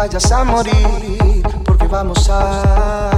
vayas a morir, porque vamos a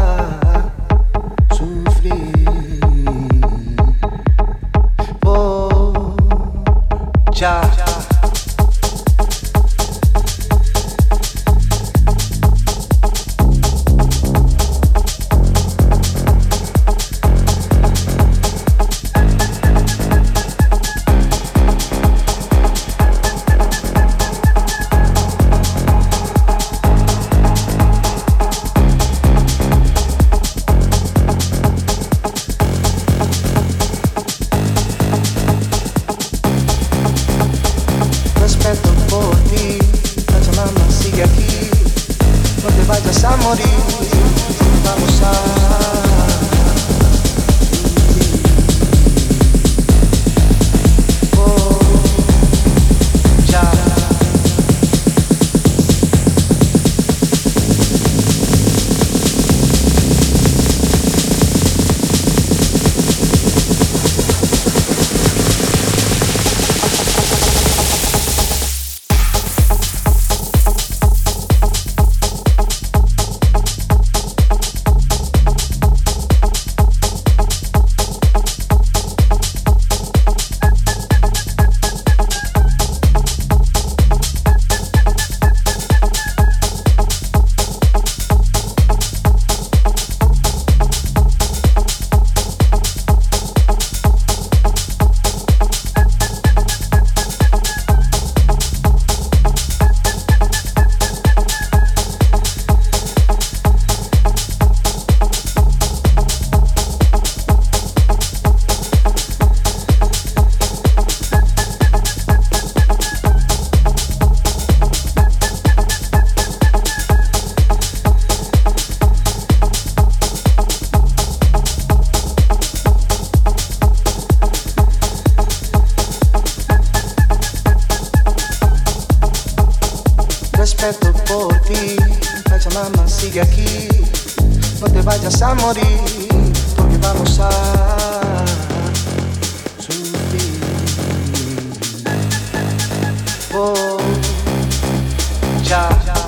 Deja.